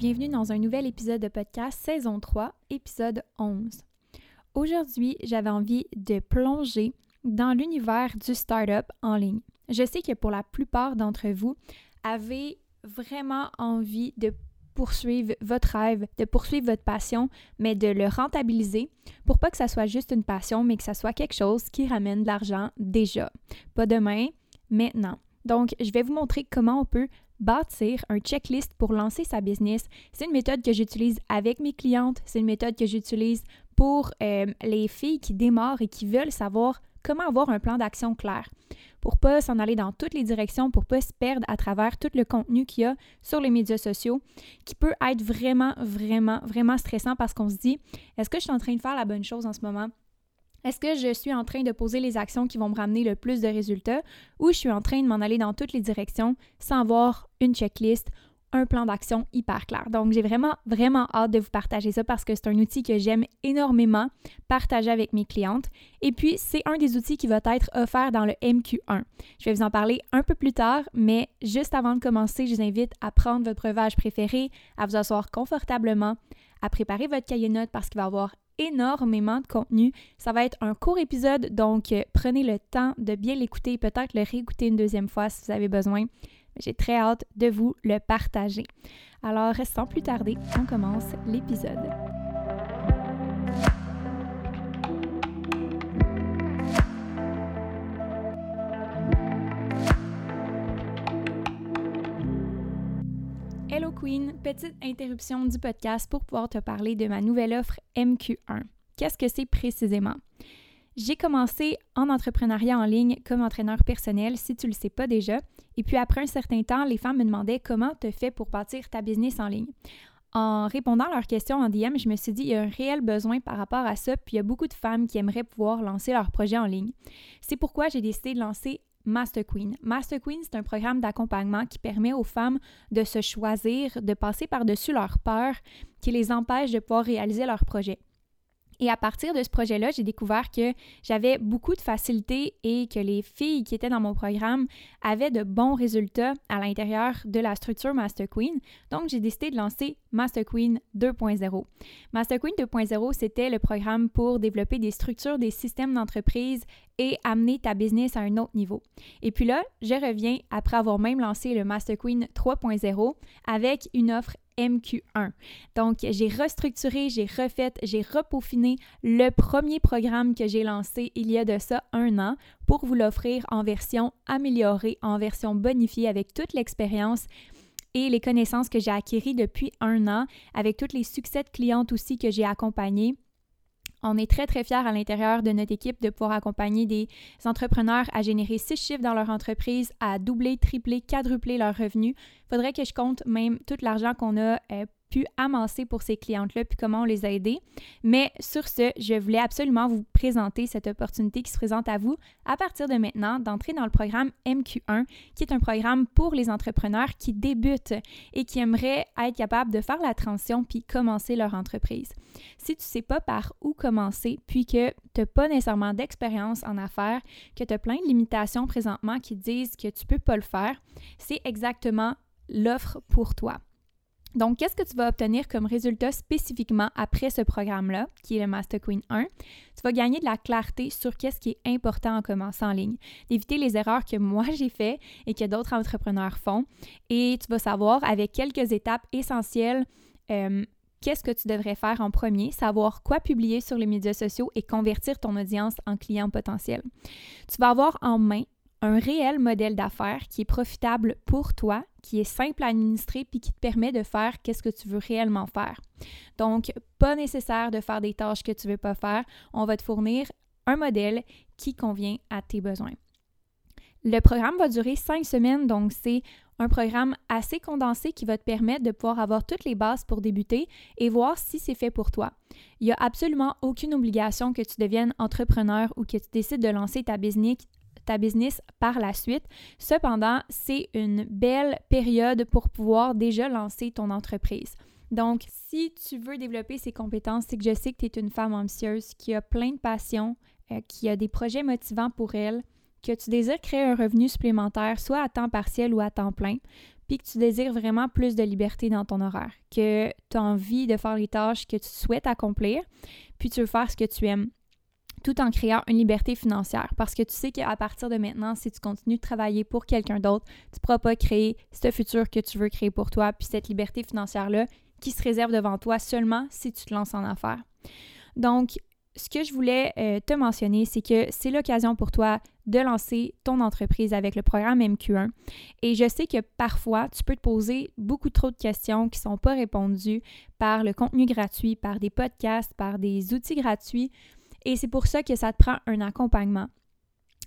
Bienvenue dans un nouvel épisode de podcast saison 3, épisode 11. Aujourd'hui, j'avais envie de plonger dans l'univers du startup en ligne. Je sais que pour la plupart d'entre vous, avez vraiment envie de poursuivre votre rêve, de poursuivre votre passion, mais de le rentabiliser pour pas que ça soit juste une passion, mais que ça soit quelque chose qui ramène de l'argent déjà. Pas demain, maintenant. Donc, je vais vous montrer comment on peut bâtir un checklist pour lancer sa business. C'est une méthode que j'utilise avec mes clientes, c'est une méthode que j'utilise pour euh, les filles qui démarrent et qui veulent savoir comment avoir un plan d'action clair pour pas s'en aller dans toutes les directions, pour pas se perdre à travers tout le contenu qu'il y a sur les médias sociaux, qui peut être vraiment, vraiment, vraiment stressant parce qu'on se dit, est-ce que je suis en train de faire la bonne chose en ce moment? Est-ce que je suis en train de poser les actions qui vont me ramener le plus de résultats ou je suis en train de m'en aller dans toutes les directions sans avoir une checklist, un plan d'action hyper clair? Donc, j'ai vraiment, vraiment hâte de vous partager ça parce que c'est un outil que j'aime énormément partager avec mes clientes. Et puis, c'est un des outils qui va être offert dans le MQ1. Je vais vous en parler un peu plus tard, mais juste avant de commencer, je vous invite à prendre votre breuvage préféré, à vous asseoir confortablement, à préparer votre cahier de notes parce qu'il va y avoir énormément de contenu. Ça va être un court épisode, donc euh, prenez le temps de bien l'écouter, peut-être le réécouter une deuxième fois si vous avez besoin. J'ai très hâte de vous le partager. Alors, sans plus tarder, on commence l'épisode. Petite interruption du podcast pour pouvoir te parler de ma nouvelle offre MQ1. Qu'est-ce que c'est précisément? J'ai commencé en entrepreneuriat en ligne comme entraîneur personnel, si tu ne le sais pas déjà. Et puis après un certain temps, les femmes me demandaient comment tu fais pour bâtir ta business en ligne. En répondant à leurs questions en DM, je me suis dit, il y a un réel besoin par rapport à ça, puis il y a beaucoup de femmes qui aimeraient pouvoir lancer leur projet en ligne. C'est pourquoi j'ai décidé de lancer Master Queen. Master Queen, c'est un programme d'accompagnement qui permet aux femmes de se choisir, de passer par-dessus leur peur qui les empêche de pouvoir réaliser leur projet. Et à partir de ce projet-là, j'ai découvert que j'avais beaucoup de facilité et que les filles qui étaient dans mon programme avaient de bons résultats à l'intérieur de la structure Master Queen. Donc, j'ai décidé de lancer Master Queen 2.0. Master Queen 2.0, c'était le programme pour développer des structures, des systèmes d'entreprise et amener ta business à un autre niveau. Et puis là, je reviens après avoir même lancé le Master Queen 3.0 avec une offre MQ1. Donc, j'ai restructuré, j'ai refait, j'ai repaufiné le premier programme que j'ai lancé il y a de ça un an pour vous l'offrir en version améliorée, en version bonifiée avec toute l'expérience et les connaissances que j'ai acquises depuis un an, avec tous les succès de clientes aussi que j'ai accompagnés on est très, très fiers à l'intérieur de notre équipe de pouvoir accompagner des entrepreneurs à générer six chiffres dans leur entreprise, à doubler, tripler, quadrupler leurs revenus. Il faudrait que je compte même tout l'argent qu'on a euh, pu amasser pour ces clientes-là, puis comment on les a aidées. Mais sur ce, je voulais absolument vous présenter cette opportunité qui se présente à vous à partir de maintenant d'entrer dans le programme MQ1, qui est un programme pour les entrepreneurs qui débutent et qui aimeraient être capables de faire la transition puis commencer leur entreprise. Si tu ne sais pas par où commencer, puis que tu n'as pas nécessairement d'expérience en affaires, que tu as plein de limitations présentement qui disent que tu ne peux pas le faire, c'est exactement l'offre pour toi. Donc, qu'est-ce que tu vas obtenir comme résultat spécifiquement après ce programme-là, qui est le Master Queen 1? Tu vas gagner de la clarté sur qu'est-ce qui est important en commençant en ligne, d'éviter les erreurs que moi j'ai fait et que d'autres entrepreneurs font. Et tu vas savoir avec quelques étapes essentielles euh, qu'est-ce que tu devrais faire en premier, savoir quoi publier sur les médias sociaux et convertir ton audience en client potentiel. Tu vas avoir en main un réel modèle d'affaires qui est profitable pour toi, qui est simple à administrer puis qui te permet de faire qu'est-ce que tu veux réellement faire. Donc, pas nécessaire de faire des tâches que tu veux pas faire. On va te fournir un modèle qui convient à tes besoins. Le programme va durer cinq semaines, donc c'est un programme assez condensé qui va te permettre de pouvoir avoir toutes les bases pour débuter et voir si c'est fait pour toi. Il n'y a absolument aucune obligation que tu deviennes entrepreneur ou que tu décides de lancer ta business, ta business par la suite. Cependant, c'est une belle période pour pouvoir déjà lancer ton entreprise. Donc, si tu veux développer ces compétences, c'est que je sais que tu es une femme ambitieuse qui a plein de passion, euh, qui a des projets motivants pour elle, que tu désires créer un revenu supplémentaire, soit à temps partiel ou à temps plein, puis que tu désires vraiment plus de liberté dans ton horaire, que tu as envie de faire les tâches que tu souhaites accomplir, puis tu veux faire ce que tu aimes tout en créant une liberté financière. Parce que tu sais qu'à partir de maintenant, si tu continues de travailler pour quelqu'un d'autre, tu ne pourras pas créer ce futur que tu veux créer pour toi, puis cette liberté financière-là qui se réserve devant toi seulement si tu te lances en affaires. Donc, ce que je voulais euh, te mentionner, c'est que c'est l'occasion pour toi de lancer ton entreprise avec le programme MQ1. Et je sais que parfois, tu peux te poser beaucoup trop de questions qui ne sont pas répondues par le contenu gratuit, par des podcasts, par des outils gratuits et c'est pour ça que ça te prend un accompagnement.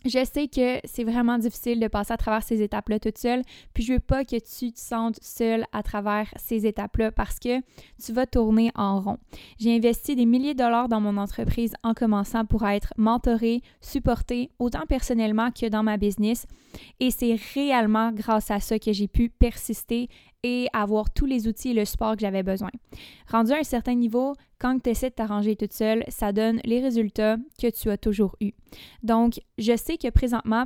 Je sais que c'est vraiment difficile de passer à travers ces étapes-là toute seule, puis je veux pas que tu te sentes seule à travers ces étapes-là parce que tu vas tourner en rond. J'ai investi des milliers de dollars dans mon entreprise en commençant pour être mentorée, supportée, autant personnellement que dans ma business, et c'est réellement grâce à ça que j'ai pu persister et avoir tous les outils et le support que j'avais besoin. Rendu à un certain niveau, quand tu essaies de t'arranger toute seule, ça donne les résultats que tu as toujours eus. Donc, je sais que présentement,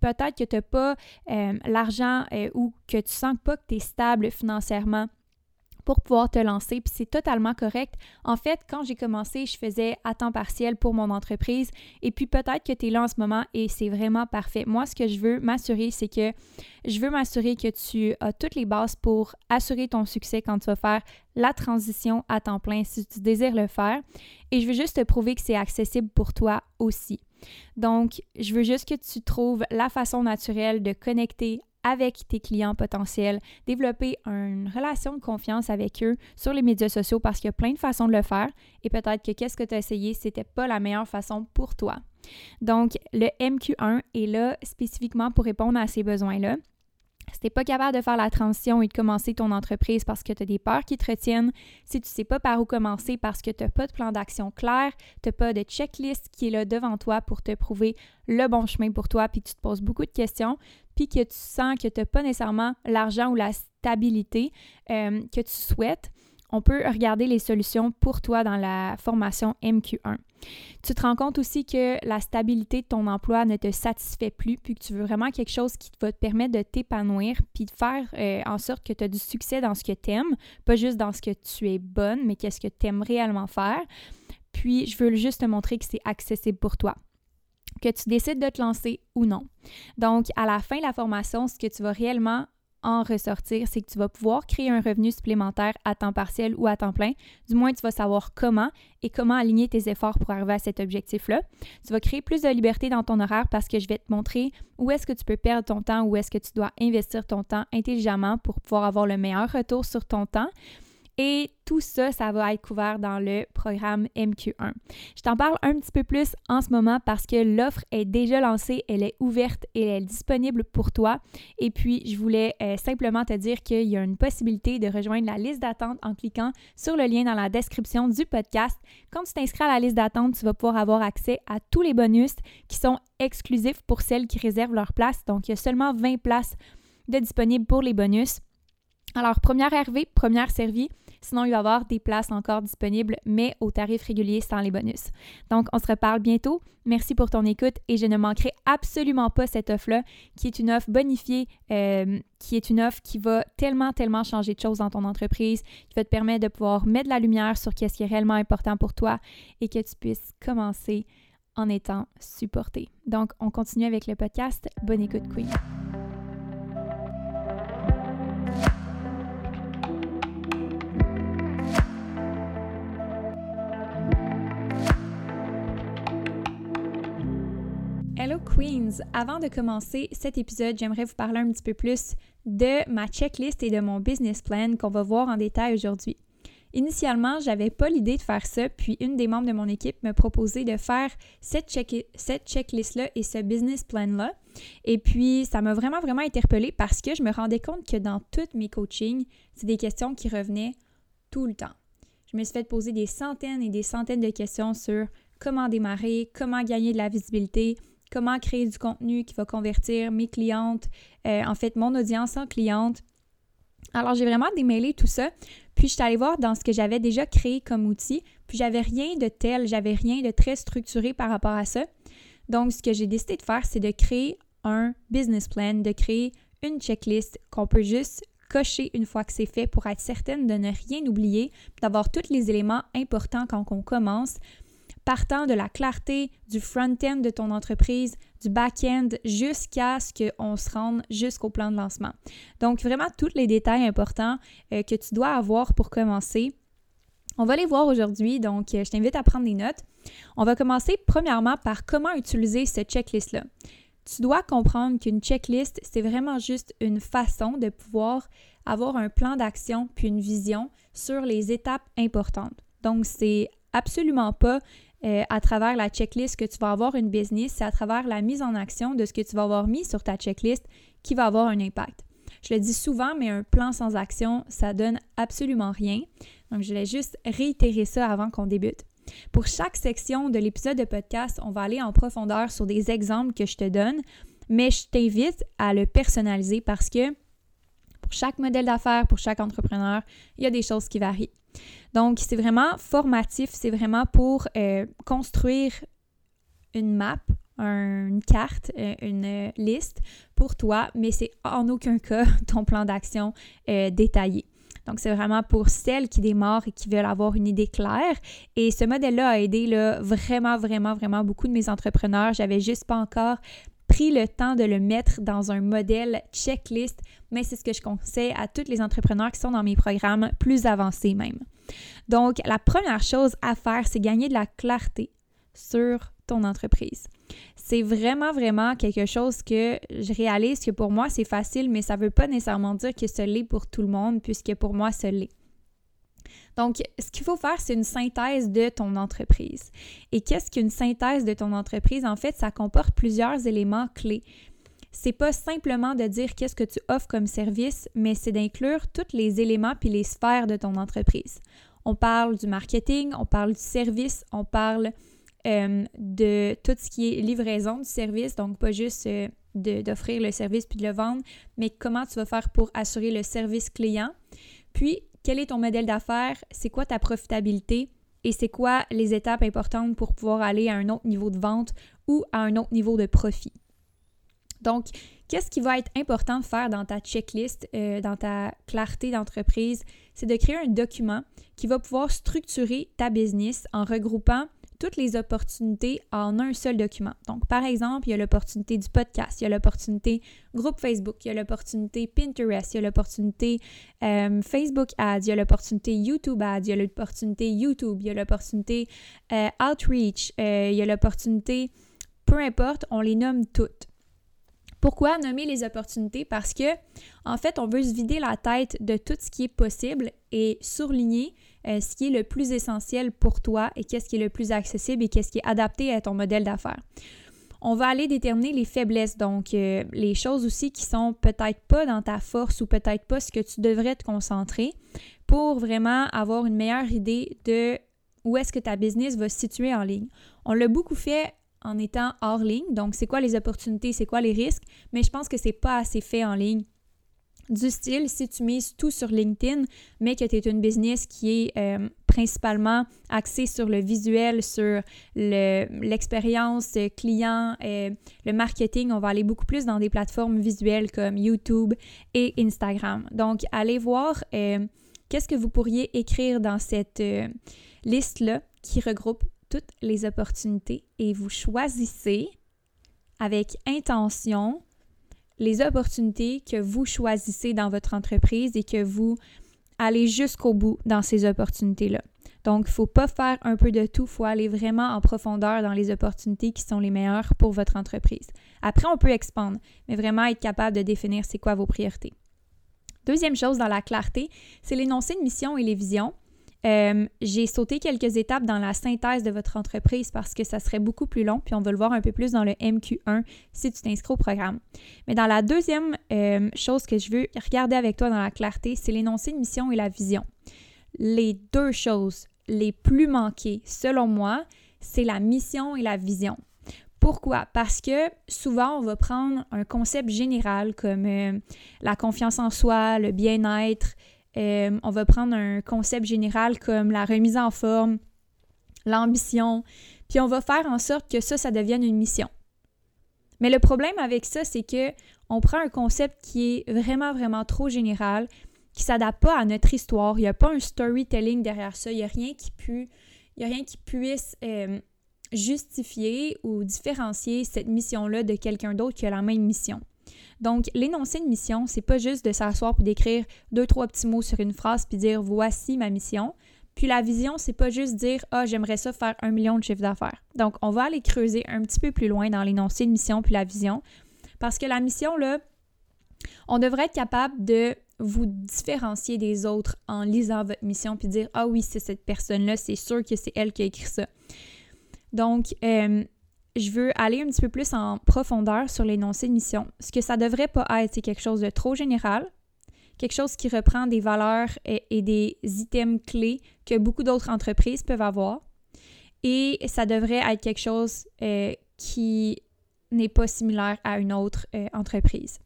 peut-être que tu n'as pas euh, l'argent euh, ou que tu sens pas que tu es stable financièrement pour pouvoir te lancer, puis c'est totalement correct. En fait, quand j'ai commencé, je faisais à temps partiel pour mon entreprise, et puis peut-être que tu es là en ce moment et c'est vraiment parfait. Moi, ce que je veux m'assurer, c'est que je veux m'assurer que tu as toutes les bases pour assurer ton succès quand tu vas faire la transition à temps plein si tu désires le faire, et je veux juste te prouver que c'est accessible pour toi aussi. Donc, je veux juste que tu trouves la façon naturelle de connecter avec tes clients potentiels, développer une relation de confiance avec eux sur les médias sociaux parce qu'il y a plein de façons de le faire et peut-être que qu'est-ce que tu as essayé, c'était pas la meilleure façon pour toi. Donc, le MQ1 est là spécifiquement pour répondre à ces besoins-là. Si tu n'es pas capable de faire la transition et de commencer ton entreprise parce que tu as des peurs qui te retiennent, si tu sais pas par où commencer parce que tu n'as pas de plan d'action clair, tu n'as pas de checklist qui est là devant toi pour te prouver le bon chemin pour toi, puis tu te poses beaucoup de questions, puis que tu sens que tu n'as pas nécessairement l'argent ou la stabilité euh, que tu souhaites, on peut regarder les solutions pour toi dans la formation MQ1. Tu te rends compte aussi que la stabilité de ton emploi ne te satisfait plus, puis que tu veux vraiment quelque chose qui va te permettre de t'épanouir, puis de faire euh, en sorte que tu as du succès dans ce que tu aimes, pas juste dans ce que tu es bonne, mais qu'est-ce que tu aimes réellement faire. Puis, je veux juste te montrer que c'est accessible pour toi que tu décides de te lancer ou non. Donc, à la fin de la formation, ce que tu vas réellement en ressortir, c'est que tu vas pouvoir créer un revenu supplémentaire à temps partiel ou à temps plein. Du moins, tu vas savoir comment et comment aligner tes efforts pour arriver à cet objectif-là. Tu vas créer plus de liberté dans ton horaire parce que je vais te montrer où est-ce que tu peux perdre ton temps, où est-ce que tu dois investir ton temps intelligemment pour pouvoir avoir le meilleur retour sur ton temps. Et tout ça, ça va être couvert dans le programme MQ1. Je t'en parle un petit peu plus en ce moment parce que l'offre est déjà lancée, elle est ouverte et elle est disponible pour toi. Et puis, je voulais euh, simplement te dire qu'il y a une possibilité de rejoindre la liste d'attente en cliquant sur le lien dans la description du podcast. Quand tu t'inscris à la liste d'attente, tu vas pouvoir avoir accès à tous les bonus qui sont exclusifs pour celles qui réservent leur place. Donc, il y a seulement 20 places de disponibles pour les bonus. Alors, première arrivée, première servie. Sinon, il va y avoir des places encore disponibles, mais au tarif régulier sans les bonus. Donc, on se reparle bientôt. Merci pour ton écoute et je ne manquerai absolument pas cette offre-là, qui est une offre bonifiée, euh, qui est une offre qui va tellement, tellement changer de choses dans ton entreprise, qui va te permettre de pouvoir mettre de la lumière sur ce qui est réellement important pour toi et que tu puisses commencer en étant supporté. Donc, on continue avec le podcast. Bonne écoute, Queen. Hello Queens! Avant de commencer cet épisode, j'aimerais vous parler un petit peu plus de ma checklist et de mon business plan qu'on va voir en détail aujourd'hui. Initialement, j'avais pas l'idée de faire ça, puis une des membres de mon équipe m'a proposé de faire cette, check cette checklist-là et ce business plan-là. Et puis, ça m'a vraiment, vraiment interpellée parce que je me rendais compte que dans tous mes coachings, c'est des questions qui revenaient tout le temps. Je me suis fait poser des centaines et des centaines de questions sur comment démarrer, comment gagner de la visibilité, comment créer du contenu qui va convertir mes clientes, euh, en fait, mon audience en cliente. Alors, j'ai vraiment démêlé tout ça. Puis je suis allée voir dans ce que j'avais déjà créé comme outil, puis j'avais rien de tel, j'avais rien de très structuré par rapport à ça. Donc ce que j'ai décidé de faire, c'est de créer un business plan, de créer une checklist qu'on peut juste cocher une fois que c'est fait pour être certaine de ne rien oublier, d'avoir tous les éléments importants quand on commence, partant de la clarté du front-end de ton entreprise, du back-end, jusqu'à ce qu'on se rende jusqu'au plan de lancement. Donc, vraiment, tous les détails importants euh, que tu dois avoir pour commencer. On va les voir aujourd'hui, donc euh, je t'invite à prendre des notes. On va commencer premièrement par comment utiliser cette checklist-là. Tu dois comprendre qu'une checklist, c'est vraiment juste une façon de pouvoir avoir un plan d'action puis une vision sur les étapes importantes. Donc, c'est absolument pas euh, à travers la checklist que tu vas avoir une business, c'est à travers la mise en action de ce que tu vas avoir mis sur ta checklist qui va avoir un impact. Je le dis souvent, mais un plan sans action, ça donne absolument rien. Donc, je voulais juste réitérer ça avant qu'on débute. Pour chaque section de l'épisode de podcast, on va aller en profondeur sur des exemples que je te donne, mais je t'invite à le personnaliser parce que pour chaque modèle d'affaires, pour chaque entrepreneur, il y a des choses qui varient. Donc, c'est vraiment formatif, c'est vraiment pour euh, construire une map, une carte, euh, une euh, liste pour toi, mais c'est en aucun cas ton plan d'action détaillé. Donc, c'est vraiment pour celles qui démarrent et qui veulent avoir une idée claire. Et ce modèle-là a aidé là, vraiment, vraiment, vraiment beaucoup de mes entrepreneurs. J'avais juste pas encore pris le temps de le mettre dans un modèle checklist, mais c'est ce que je conseille à tous les entrepreneurs qui sont dans mes programmes plus avancés même. Donc, la première chose à faire, c'est gagner de la clarté sur ton entreprise. C'est vraiment, vraiment quelque chose que je réalise que pour moi, c'est facile, mais ça ne veut pas nécessairement dire que ce l'est pour tout le monde, puisque pour moi, ce l'est. Donc, ce qu'il faut faire, c'est une synthèse de ton entreprise. Et qu'est-ce qu'une synthèse de ton entreprise? En fait, ça comporte plusieurs éléments clés. C'est pas simplement de dire qu'est-ce que tu offres comme service, mais c'est d'inclure tous les éléments puis les sphères de ton entreprise. On parle du marketing, on parle du service, on parle euh, de tout ce qui est livraison du service, donc pas juste euh, d'offrir le service puis de le vendre, mais comment tu vas faire pour assurer le service client. Puis, quel est ton modèle d'affaires, c'est quoi ta profitabilité et c'est quoi les étapes importantes pour pouvoir aller à un autre niveau de vente ou à un autre niveau de profit. Donc, qu'est-ce qui va être important de faire dans ta checklist, euh, dans ta clarté d'entreprise? C'est de créer un document qui va pouvoir structurer ta business en regroupant toutes les opportunités en un seul document. Donc, par exemple, il y a l'opportunité du podcast, il y a l'opportunité groupe Facebook, il y a l'opportunité Pinterest, il y a l'opportunité euh, Facebook Ads, il y a l'opportunité YouTube Ads, il y a l'opportunité YouTube, il y a l'opportunité euh, Outreach, euh, il y a l'opportunité, peu importe, on les nomme toutes. Pourquoi nommer les opportunités? Parce que, en fait, on veut se vider la tête de tout ce qui est possible et surligner euh, ce qui est le plus essentiel pour toi et qu'est-ce qui est le plus accessible et qu'est-ce qui est adapté à ton modèle d'affaires. On va aller déterminer les faiblesses, donc euh, les choses aussi qui sont peut-être pas dans ta force ou peut-être pas ce que tu devrais te concentrer pour vraiment avoir une meilleure idée de où est-ce que ta business va se situer en ligne. On l'a beaucoup fait en étant hors ligne, donc c'est quoi les opportunités, c'est quoi les risques, mais je pense que c'est pas assez fait en ligne. Du style, si tu mises tout sur LinkedIn, mais que tu es une business qui est euh, principalement axée sur le visuel, sur l'expérience client, euh, le marketing, on va aller beaucoup plus dans des plateformes visuelles comme YouTube et Instagram. Donc, allez voir euh, qu'est-ce que vous pourriez écrire dans cette liste-là qui regroupe toutes les opportunités et vous choisissez avec intention les opportunités que vous choisissez dans votre entreprise et que vous allez jusqu'au bout dans ces opportunités-là. Donc, il ne faut pas faire un peu de tout, il faut aller vraiment en profondeur dans les opportunités qui sont les meilleures pour votre entreprise. Après, on peut expandre, mais vraiment être capable de définir c'est quoi vos priorités. Deuxième chose dans la clarté, c'est l'énoncé de mission et les visions. Euh, j'ai sauté quelques étapes dans la synthèse de votre entreprise parce que ça serait beaucoup plus long, puis on va le voir un peu plus dans le MQ1 si tu t'inscris au programme. Mais dans la deuxième euh, chose que je veux regarder avec toi dans la clarté, c'est l'énoncé de mission et la vision. Les deux choses les plus manquées, selon moi, c'est la mission et la vision. Pourquoi? Parce que souvent, on va prendre un concept général comme euh, la confiance en soi, le bien-être, euh, on va prendre un concept général comme la remise en forme, l'ambition, puis on va faire en sorte que ça, ça devienne une mission. Mais le problème avec ça, c'est que on prend un concept qui est vraiment, vraiment trop général, qui ne s'adapte pas à notre histoire. Il n'y a pas un storytelling derrière ça. Il n'y a rien qui, a rien qui puisse euh, justifier ou différencier cette mission-là de quelqu'un d'autre qui a la même mission. Donc, l'énoncé de mission, c'est pas juste de s'asseoir puis d'écrire deux, trois petits mots sur une phrase puis dire voici ma mission. Puis la vision, c'est pas juste dire ah, j'aimerais ça faire un million de chiffre d'affaires. Donc, on va aller creuser un petit peu plus loin dans l'énoncé de mission puis la vision. Parce que la mission, là, on devrait être capable de vous différencier des autres en lisant votre mission puis dire ah oui, c'est cette personne-là, c'est sûr que c'est elle qui a écrit ça. Donc, euh, je veux aller un petit peu plus en profondeur sur l'énoncé de mission. Ce que ça devrait pas être, c'est quelque chose de trop général, quelque chose qui reprend des valeurs et, des items clés que beaucoup d'autres entreprises peuvent avoir. Et ça devrait être quelque chose euh, qui n'est pas similaire à une autre euh, entreprise.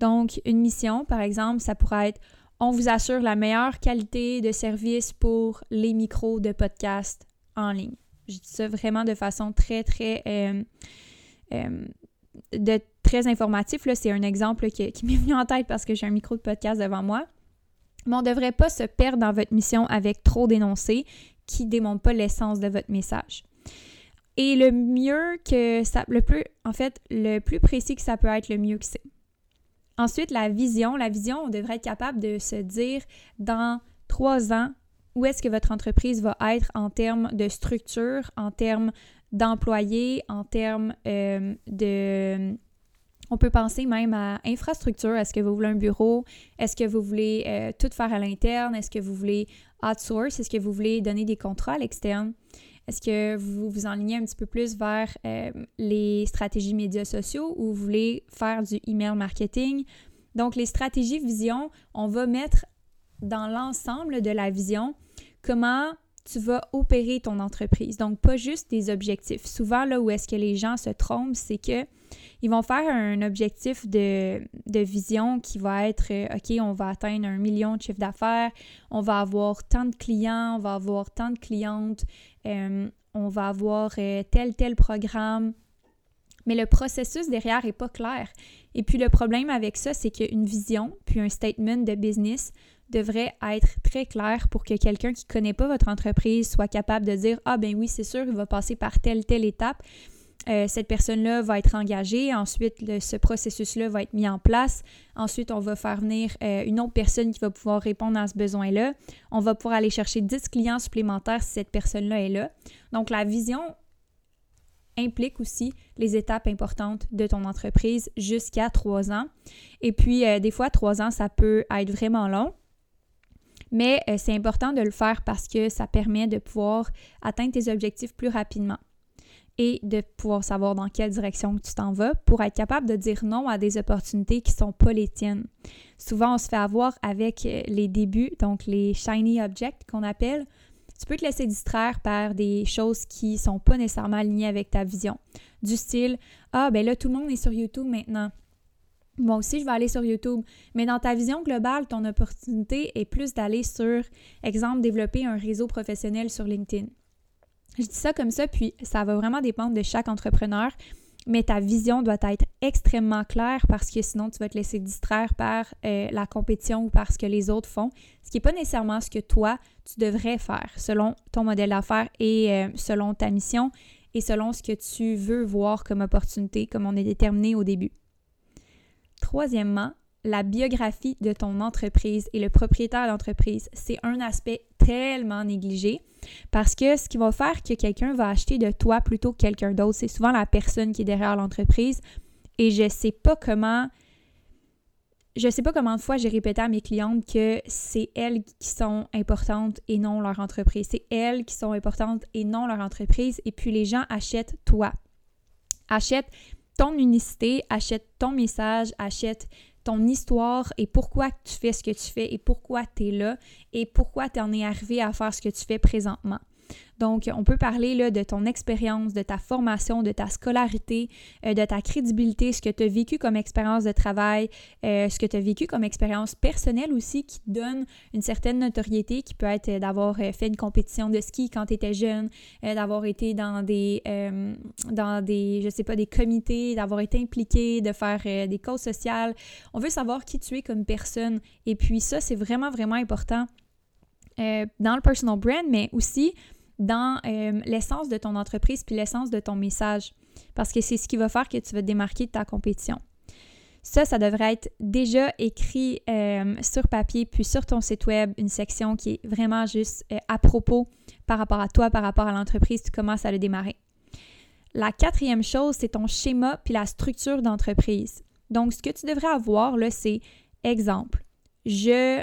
Donc, une mission, par exemple, ça pourrait être on vous assure la meilleure qualité de service pour les micros de podcast en ligne. Je dis ça vraiment de façon très, très, euh, euh, de, très informatif. C'est un exemple qui, m'est venu en tête parce que j'ai un micro de podcast devant moi. Mais on ne devrait pas se perdre dans votre mission avec trop d'énoncés qui ne démontrent pas l'essence de votre message. Et le mieux que ça, le plus, en fait, le plus précis que ça peut être, le mieux que c'est. Ensuite, la vision. La vision, on devrait être capable de se dire dans trois ans, où est-ce que votre entreprise va être en termes de structure, en termes d'employés, en termes euh, de... On peut penser même à infrastructure. Est-ce que vous voulez un bureau? Est-ce que vous voulez euh, tout faire à l'interne? Est-ce que vous voulez outsource? Est-ce que vous voulez donner des contrats à l'externe? Est-ce que vous vous enlignez un petit peu plus vers euh, les stratégies médias sociaux ou vous voulez faire du email marketing? Donc, les stratégies vision, on va mettre dans l'ensemble de la vision comment tu vas opérer ton entreprise. Donc, pas juste des objectifs. Souvent, là où est-ce que les gens se trompent, c'est que ils vont faire un objectif de, vision qui va être euh, OK, on va atteindre un million de chiffre d'affaires, on va avoir tant de clients, on va avoir tant de clientes, euh, on va avoir euh, tel, tel programme. Mais le processus derrière n'est pas clair. Et puis le problème avec ça, c'est qu'une vision, puis un statement de business devrait être très clair pour que quelqu'un qui ne connaît pas votre entreprise soit capable de dire Ah, ben oui, c'est sûr, il va passer par telle, telle étape. Euh, cette personne-là va être engagée. Ensuite, ce processus-là va être mis en place. Ensuite, on va faire venir euh, une autre personne qui va pouvoir répondre à ce besoin-là. On va pouvoir aller chercher 10 clients supplémentaires si cette personne-là est là. Donc, la vision implique aussi les étapes importantes de ton entreprise jusqu'à trois ans. Et puis, euh, des fois, trois ans, ça peut être vraiment long. Mais euh, c'est important de le faire parce que ça permet de pouvoir atteindre tes objectifs plus rapidement et de pouvoir savoir dans quelle direction tu t'en vas pour être capable de dire non à des opportunités qui ne sont pas les tiennes. Souvent, on se fait avoir avec euh, les débuts, donc les shiny objects qu'on appelle. Tu peux te laisser distraire par des choses qui ne sont pas nécessairement alignées avec ta vision. Du style Ah, ben là, tout le monde est sur YouTube maintenant. Moi aussi, je vais aller sur YouTube. Mais dans ta vision globale, ton opportunité est plus d'aller sur, exemple, développer un réseau professionnel sur LinkedIn. Je dis ça comme ça, puis ça va vraiment dépendre de chaque entrepreneur, mais ta vision doit être extrêmement claire parce que sinon tu vas te laisser distraire par euh, la compétition ou par ce que les autres font, ce qui n'est pas nécessairement ce que toi, tu devrais faire selon ton modèle d'affaires et euh, selon ta mission et selon ce que tu veux voir comme opportunité, comme on est déterminé au début. Troisièmement, la biographie de ton entreprise et le propriétaire d'entreprise, c'est un aspect tellement négligé parce que ce qui va faire que quelqu'un va acheter de toi plutôt que quelqu'un d'autre, c'est souvent la personne qui est derrière l'entreprise. Et je sais pas comment. Je sais pas combien de fois j'ai répété à mes clientes que c'est elles qui sont importantes et non leur entreprise. C'est elles qui sont importantes et non leur entreprise. Et puis les gens achètent toi. Achètent ton unicité, achètent ton message, achètent ton histoire et pourquoi tu fais ce que tu fais et pourquoi tu es là et pourquoi tu en es arrivé à faire ce que tu fais présentement. Donc, on peut parler là, de ton expérience, de ta formation, de ta scolarité, euh, de ta crédibilité, ce que tu as vécu comme expérience de travail, euh, ce que tu as vécu comme expérience personnelle aussi qui te donne une certaine notoriété qui peut être euh, d'avoir fait une compétition de ski quand tu étais jeune, d'avoir été dans des, dans des, je sais pas, des comités, d'avoir été impliqué, de faire des causes sociales. On veut savoir qui tu es comme personne. Et puis ça, c'est vraiment, vraiment important dans le personal brand, mais aussi dans euh, l'essence de ton entreprise puis l'essence de ton message. Parce que c'est ce qui va faire que tu vas te démarquer de ta compétition. Ça, ça devrait être déjà écrit euh, sur papier, puis sur ton site web, une section qui est vraiment juste euh, à propos par rapport à toi, par rapport à l'entreprise, tu commences à le démarrer. La quatrième chose, c'est ton schéma puis la structure d'entreprise. Donc, ce que tu devrais avoir, là, c'est exemple, je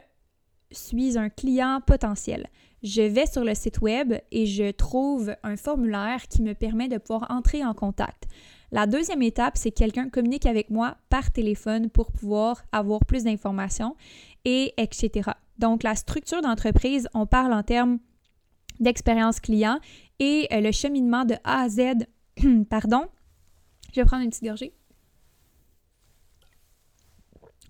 suis un client potentiel je vais sur le site web et je trouve un formulaire qui me permet de pouvoir entrer en contact. La deuxième étape, c'est que quelqu'un communique avec moi par téléphone pour pouvoir avoir plus d'informations et etc. Donc, la structure d'entreprise, on parle en termes d'expérience client et euh, le cheminement de A à Z. Pardon, je vais prendre une petite gorgée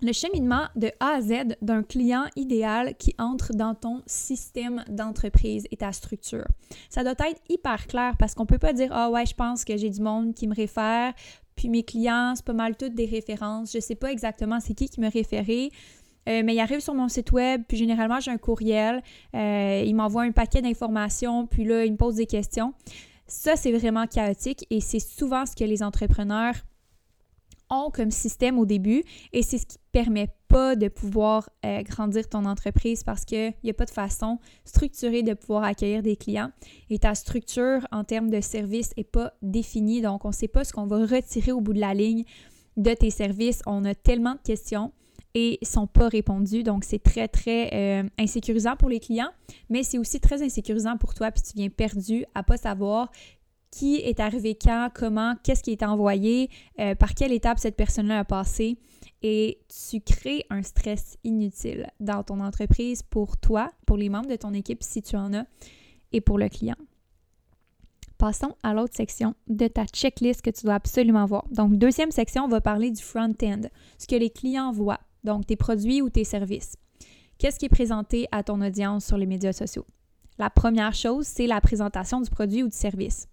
le cheminement de A à Z d'un client idéal qui entre dans ton système d'entreprise et ta structure. Ça doit être hyper clair parce qu'on ne peut pas dire Ah ouais, je pense que j'ai du monde qui me réfère, puis mes clients, c'est pas mal toutes des références. Je sais pas exactement c'est qui qui me référait. Euh, mais il arrive sur mon site web, puis généralement j'ai un courriel, euh, il m'envoie un paquet d'informations, puis là il me pose des questions. Ça, c'est vraiment chaotique et c'est souvent ce que les entrepreneurs ont comme système au début et c'est ce qui permet pas de pouvoir euh, grandir ton entreprise parce qu'il n'y a pas de façon structurée de pouvoir accueillir des clients et ta structure en termes de service n'est pas définie. Donc, on ne sait pas ce qu'on va retirer au bout de la ligne de tes services. On a tellement de questions et sont pas répondues. Donc, c'est très, très euh, insécurisant pour les clients, mais c'est aussi très insécurisant pour toi, puis tu viens perdu à pas savoir qui est arrivé quand, comment, qu'est-ce qui est envoyé, euh, par quelle étape cette personne-là a passé. Et tu crées un stress inutile dans ton entreprise pour toi, pour les membres de ton équipe si tu en as, et pour le client. Passons à l'autre section de ta checklist que tu dois absolument voir. Donc, deuxième section, on va parler du front-end, ce que les clients voient, donc tes produits ou tes services. Qu'est-ce qui est présenté à ton audience sur les médias sociaux? La première chose, c'est la présentation du produit ou du service.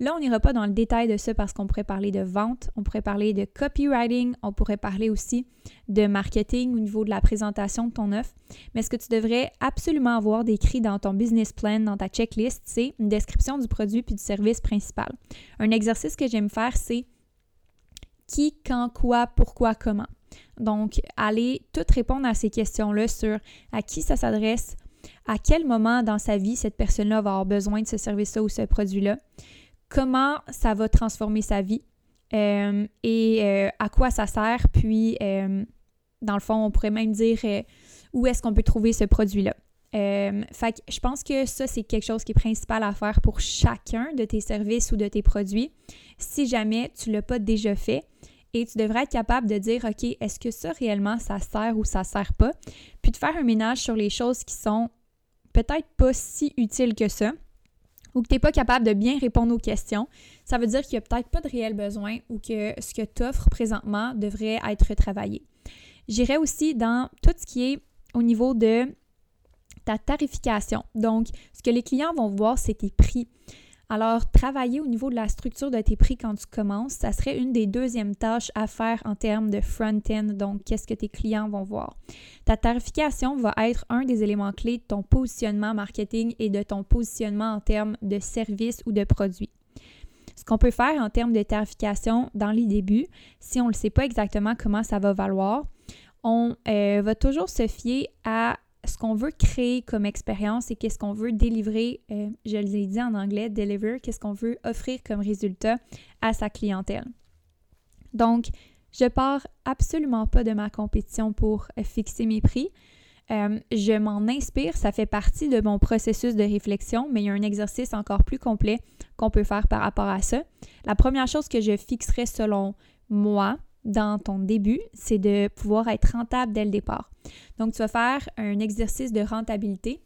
Là, on n'ira pas dans le détail de ça parce qu'on pourrait parler de vente, on pourrait parler de copywriting, on pourrait parler aussi de marketing au niveau de la présentation de ton offre. Mais ce que tu devrais absolument avoir décrit dans ton business plan, dans ta checklist, c'est une description du produit puis du service principal. Un exercice que j'aime faire, c'est qui, quand, quoi, pourquoi, comment. Donc, allez tout répondre à ces questions-là sur à qui ça s'adresse, à quel moment dans sa vie cette personne-là va avoir besoin de ce service-là ou ce produit-là, comment ça va transformer sa vie? Euh, et euh, à quoi ça sert, puis euh, dans le fond, on pourrait même dire où est-ce qu'on peut trouver ce produit-là? fait que je pense que ça, c'est quelque chose qui est principal à faire pour chacun de tes services ou de tes produits. Si jamais tu ne l'as pas déjà fait, et tu devrais être capable de dire, OK, est-ce que ça réellement, ça sert ou ça sert pas? Puis de faire un ménage sur les choses qui sont peut-être pas si utiles que ça ou que tu n'es pas capable de bien répondre aux questions, ça veut dire qu'il n'y a peut-être pas de réel besoin ou que ce que tu offres présentement devrait être travaillé. J'irai aussi dans tout ce qui est au niveau de ta tarification. Donc, ce que les clients vont voir, c'est tes prix. Alors, travailler au niveau de la structure de tes prix quand tu commences, ça serait une des deuxièmes tâches à faire en termes de front-end, donc qu'est-ce que tes clients vont voir. Ta tarification va être un des éléments clés de ton positionnement marketing et de ton positionnement en termes de services ou de produits. Ce qu'on peut faire en termes de tarification dans les débuts, si on ne sait pas exactement comment ça va valoir, on euh, va toujours se fier à ce qu'on veut créer comme expérience et qu'est-ce qu'on veut délivrer, euh, je l'ai dit en anglais, deliver, qu'est-ce qu'on veut offrir comme résultat à sa clientèle. Donc, je pars absolument pas de ma compétition pour euh, fixer mes prix. Euh, je m'en inspire, ça fait partie de mon processus de réflexion, mais il y a un exercice encore plus complet qu'on peut faire par rapport à ça. La première chose que je fixerai selon moi, dans ton début, c'est de pouvoir être rentable dès le départ. Donc, tu vas faire un exercice de rentabilité.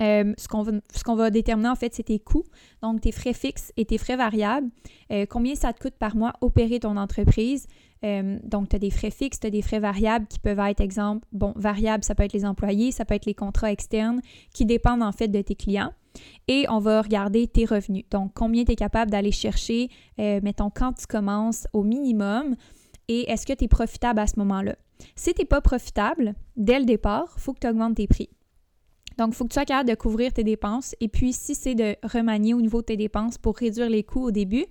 Euh, ce qu'on va, déterminer en fait, c'est tes coûts, donc tes frais fixes et tes frais variables. Euh, combien ça te coûte par mois opérer ton entreprise? Euh, donc, tu as des frais fixes, tu as des frais variables qui peuvent être, exemple, bon, variables, ça peut être les employés, ça peut être les contrats externes qui dépendent en fait de tes clients. Et on va regarder tes revenus. Donc, combien tu es capable d'aller chercher, euh, mettons, quand tu commences au minimum et est-ce que tu es profitable à ce moment-là? Si tu n'es pas profitable, dès le départ, il faut que tu augmentes tes prix. Donc, il faut que tu sois capable de couvrir tes dépenses. Et puis, si c'est de remanier au niveau de tes dépenses pour réduire les coûts au début,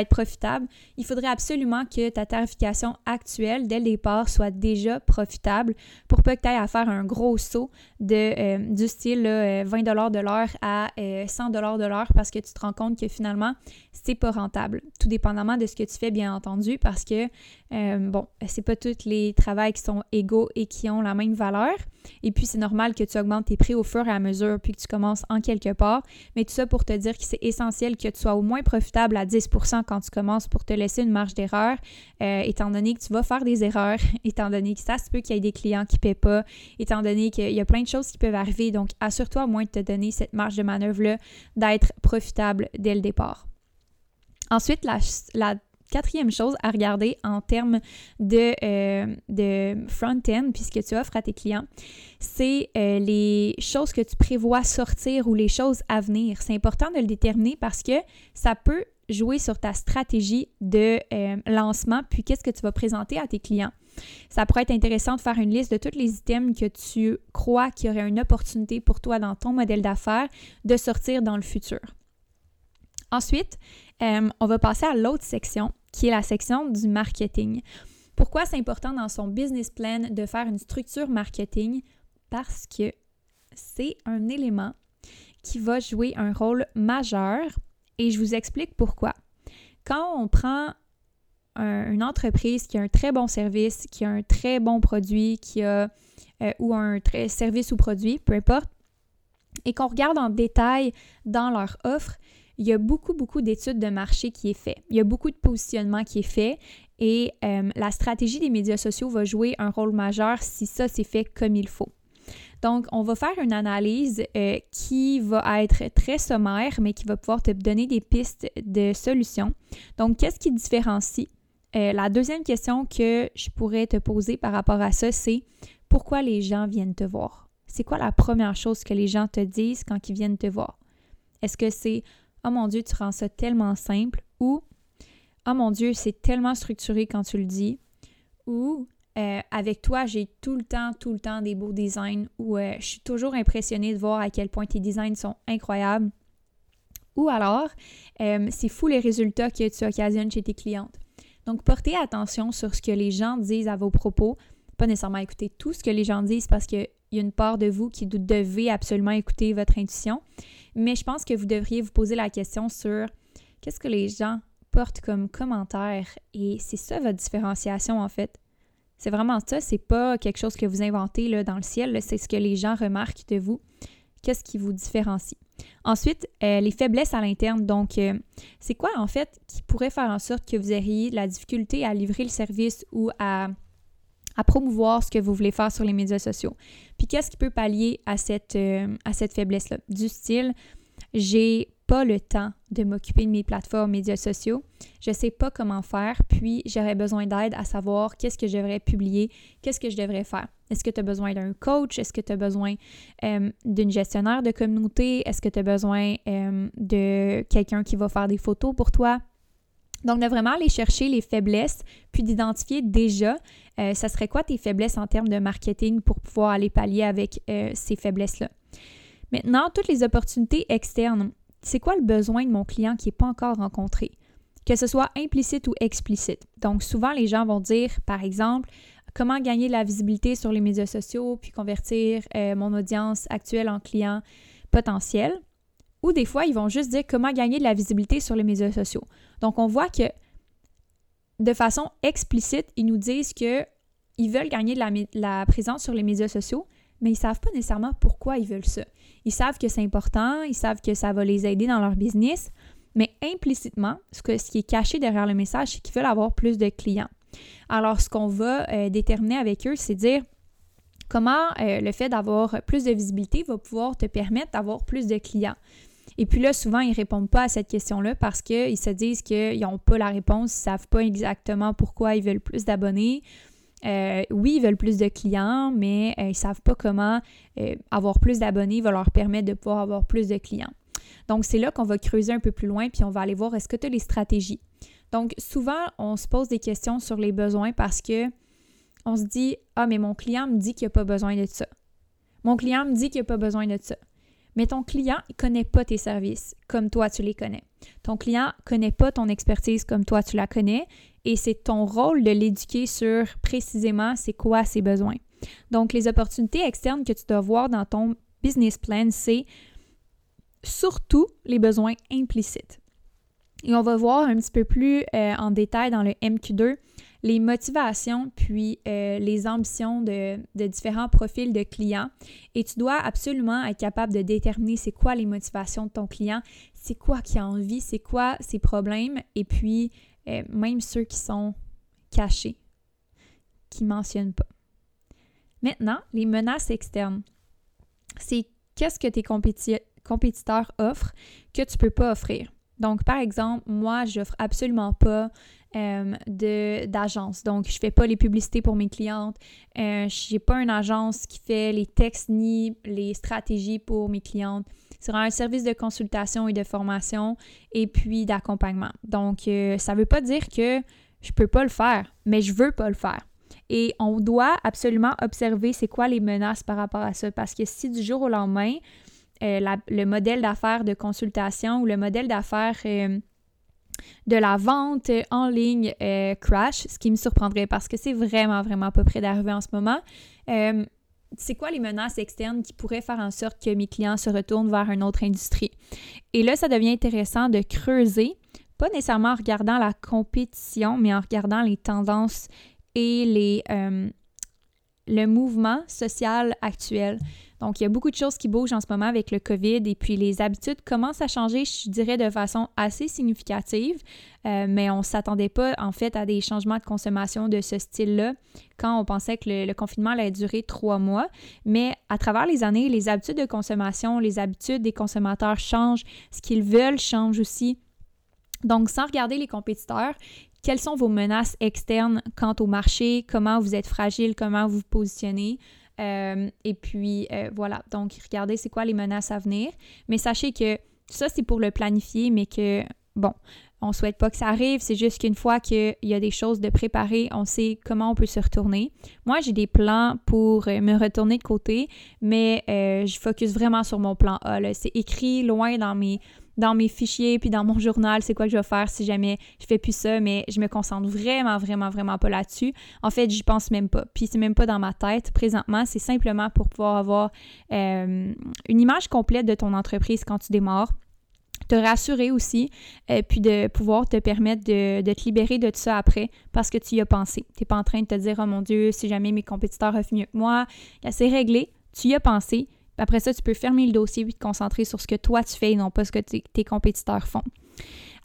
être profitable, il faudrait absolument que ta tarification actuelle, dès le départ, soit déjà profitable pour pas que tu ailles à faire un gros saut de, euh, du style 20 euh, de l'heure à 100 euh, de l'heure parce que tu te rends compte que finalement, c'est pas rentable. Tout dépendamment de ce que tu fais, bien entendu, parce que, bon, c'est pas tous les travails qui sont égaux et qui ont la même valeur. Et puis, c'est normal que tu augmentes tes prix au fur et à mesure, puis que tu commences en quelque part. Mais tout ça pour te dire que c'est essentiel que tu sois au moins profitable à 10 quand tu commences pour te laisser une marge d'erreur, euh, étant donné que tu vas faire des erreurs, étant donné que ça se peut qu'il y ait des clients qui ne paient pas, étant donné qu'il y a plein de choses qui peuvent arriver. Donc, assure-toi au moins de te donner cette marge de manœuvre-là, d'être profitable dès le départ. Ensuite, la, quatrième chose à regarder en termes de, euh, de front-end, puisque tu offres à tes clients, c'est euh, les choses que tu prévois sortir ou les choses à venir. C'est important de le déterminer parce que ça peut jouer sur ta stratégie de euh, lancement, puis qu'est-ce que tu vas présenter à tes clients. Ça pourrait être intéressant de faire une liste de tous les items que tu crois qu'il y aurait une opportunité pour toi dans ton modèle d'affaires de sortir dans le futur. Ensuite, euh, on va passer à l'autre section, qui est la section du marketing. Pourquoi c'est important dans son business plan de faire une structure marketing? Parce que c'est un élément qui va jouer un rôle majeur et je vous explique pourquoi. Quand on prend une entreprise qui a un très bon service, qui a un très bon produit, qui a euh, ou un très service ou produit, peu importe, et qu'on regarde en détail dans leur offre, il y a beaucoup, beaucoup d'études de marché qui est fait. Il y a beaucoup de positionnement qui est fait et euh, la stratégie des médias sociaux va jouer un rôle majeur si ça c'est fait comme il faut. Donc, on va faire une analyse euh, qui va être très sommaire, mais qui va pouvoir te donner des pistes de solutions. Donc, qu'est-ce qui différencie? Euh, la deuxième question que je pourrais te poser par rapport à ça, c'est pourquoi les gens viennent te voir? C'est quoi la première chose que les gens te disent quand ils viennent te voir? Est-ce que c'est Oh mon Dieu, tu rends ça tellement simple ou Oh mon Dieu, c'est tellement structuré quand tu le dis ou euh, avec toi, j'ai tout le temps, tout le temps des beaux designs ou euh, je suis toujours impressionnée de voir à quel point tes designs sont incroyables. Ou alors, euh, c'est fou les résultats que tu occasionnes chez tes clientes. Donc, portez attention sur ce que les gens disent à vos propos. Pas nécessairement écouter tout ce que les gens disent parce qu'il y a une part de vous qui devez absolument écouter votre intuition. Mais je pense que vous devriez vous poser la question sur qu'est-ce que les gens portent comme commentaire et c'est ça votre différenciation en fait. C'est vraiment ça, c'est pas quelque chose que vous inventez là, dans le ciel, c'est ce que les gens remarquent de vous. Qu'est-ce qui vous différencie? Ensuite, euh, les faiblesses à l'interne. Donc, euh, c'est quoi en fait qui pourrait faire en sorte que vous ayez la difficulté à livrer le service ou à promouvoir ce que vous voulez faire sur les médias sociaux? Puis qu'est-ce qui peut pallier cette, euh, à cette faiblesse-là? Du style, j'ai pas le temps de m'occuper de mes plateformes médias sociaux. Je sais pas comment faire, puis j'aurais besoin d'aide à savoir qu'est-ce que je devrais publier, qu'est-ce que je devrais faire. Est-ce que tu as besoin d'un coach? Est-ce que tu as besoin euh, d'une gestionnaire de communauté? Est-ce que tu as besoin euh, de quelqu'un qui va faire des photos pour toi? Donc, de vraiment aller chercher les faiblesses, puis d'identifier déjà, euh, ça serait quoi tes faiblesses en termes de marketing pour pouvoir aller pallier avec ces faiblesses-là? Maintenant, toutes les opportunités externes c'est quoi le besoin de mon client qui n'est pas encore rencontré? Que ce soit implicite ou explicite. Donc, souvent, les gens vont dire, par exemple, comment gagner de la visibilité sur les médias sociaux, puis convertir euh, mon audience actuelle en client potentiel. Ou des fois, ils vont juste dire comment gagner de la visibilité sur les médias sociaux. Donc, on voit que de façon explicite, ils nous disent que ils veulent gagner de la, la présence sur les médias sociaux, mais ils ne savent pas nécessairement pourquoi ils veulent ça. Ils savent que c'est important, ils savent que ça va les aider dans leur business, mais implicitement, ce, qui est caché derrière le message, c'est qu'ils veulent avoir plus de clients. Alors, ce qu'on va euh, déterminer avec eux, c'est dire comment euh, le fait d'avoir plus de visibilité va pouvoir te permettre d'avoir plus de clients. Et puis là, souvent, ils ne répondent pas à cette question-là parce qu'ils se disent qu'ils n'ont pas la réponse, ils ne savent pas exactement pourquoi ils veulent plus d'abonnés euh, oui, ils veulent plus de clients, mais euh, ils ne savent pas comment euh, avoir plus d'abonnés va leur permettre de pouvoir avoir plus de clients. Donc, c'est là qu'on va creuser un peu plus loin, puis on va aller voir est-ce que tu as les stratégies? Donc, souvent, on se pose des questions sur les besoins parce que on se dit Ah, mais mon client me dit qu'il n'a pas besoin de ça. Mon client me dit qu'il n'a pas besoin de ça. Mais ton client, ne connaît pas tes services comme toi, tu les connais. Ton client ne connaît pas ton expertise comme toi, tu la connais. Et c'est ton rôle de l'éduquer sur précisément c'est quoi ses besoins. Donc, les opportunités externes que tu dois voir dans ton business plan, c'est surtout les besoins implicites. Et on va voir un petit peu plus euh, en détail dans le MQ2 les motivations puis euh, les ambitions de, différents profils de clients. Et tu dois absolument être capable de déterminer c'est quoi les motivations de ton client, c'est quoi qui a envie, c'est quoi ses problèmes, et puis euh, même ceux qui sont cachés, qui ne mentionnent pas. Maintenant, les menaces externes. C'est qu'est-ce que tes compétiteurs offrent que tu ne peux pas offrir. Donc, par exemple, moi, j'offre absolument pas euh, d'agence. Donc, je fais pas les publicités pour mes clientes. Euh, je n'ai pas une agence qui fait les textes ni les stratégies pour mes clientes. C'est un service de consultation et de formation et puis d'accompagnement. Donc, euh, ça ne veut pas dire que je peux pas le faire, mais je veux pas le faire. Et on doit absolument observer c'est quoi les menaces par rapport à ça. Parce que si du jour au lendemain, le modèle d'affaires de consultation ou le modèle d'affaires de la vente en ligne euh, crash, ce qui me surprendrait parce que c'est vraiment, vraiment pas près d'arriver en ce moment. Euh, c'est quoi les menaces externes qui pourraient faire en sorte que mes clients se retournent vers une autre industrie? Et là, ça devient intéressant de creuser, pas nécessairement en regardant la compétition, mais en regardant les tendances et les, euh, le mouvement social actuel. Donc, il y a beaucoup de choses qui bougent en ce moment avec le COVID et puis les habitudes commencent à changer, je dirais, de façon assez significative, euh, mais on ne s'attendait pas en fait à des changements de consommation de ce style-là quand on pensait que le, confinement allait durer trois mois. Mais à travers les années, les habitudes de consommation, les habitudes des consommateurs changent, ce qu'ils veulent change aussi. Donc, sans regarder les compétiteurs, quelles sont vos menaces externes quant au marché, comment vous êtes fragile, comment vous positionnez? Euh, et puis, euh, voilà. Donc, regardez c'est quoi les menaces à venir? Mais sachez que ça, c'est pour le planifier, mais que, bon, on ne souhaite pas que ça arrive. C'est juste qu'une fois qu'il y a des choses de préparer, on sait comment on peut se retourner. Moi, j'ai des plans pour euh, me retourner de côté, mais je focus vraiment sur mon plan A. C'est écrit loin dans mes dans mes fichiers puis dans mon journal, c'est quoi que je vais faire si jamais je fais plus ça, mais je me concentre vraiment, vraiment, vraiment pas là-dessus. En fait, j'y pense même pas. Puis c'est même pas dans ma tête présentement, c'est simplement pour pouvoir avoir euh, une image complète de ton entreprise quand tu démarres te rassurer aussi, euh, puis de pouvoir te permettre de, te libérer de ça après parce que tu y as pensé. Tu n'es pas en train de te dire, oh mon Dieu, si jamais mes compétiteurs offrent mieux que moi, c'est réglé, tu y as pensé, après ça, tu peux fermer le dossier et te concentrer sur ce que toi tu fais et non pas ce que tes compétiteurs font.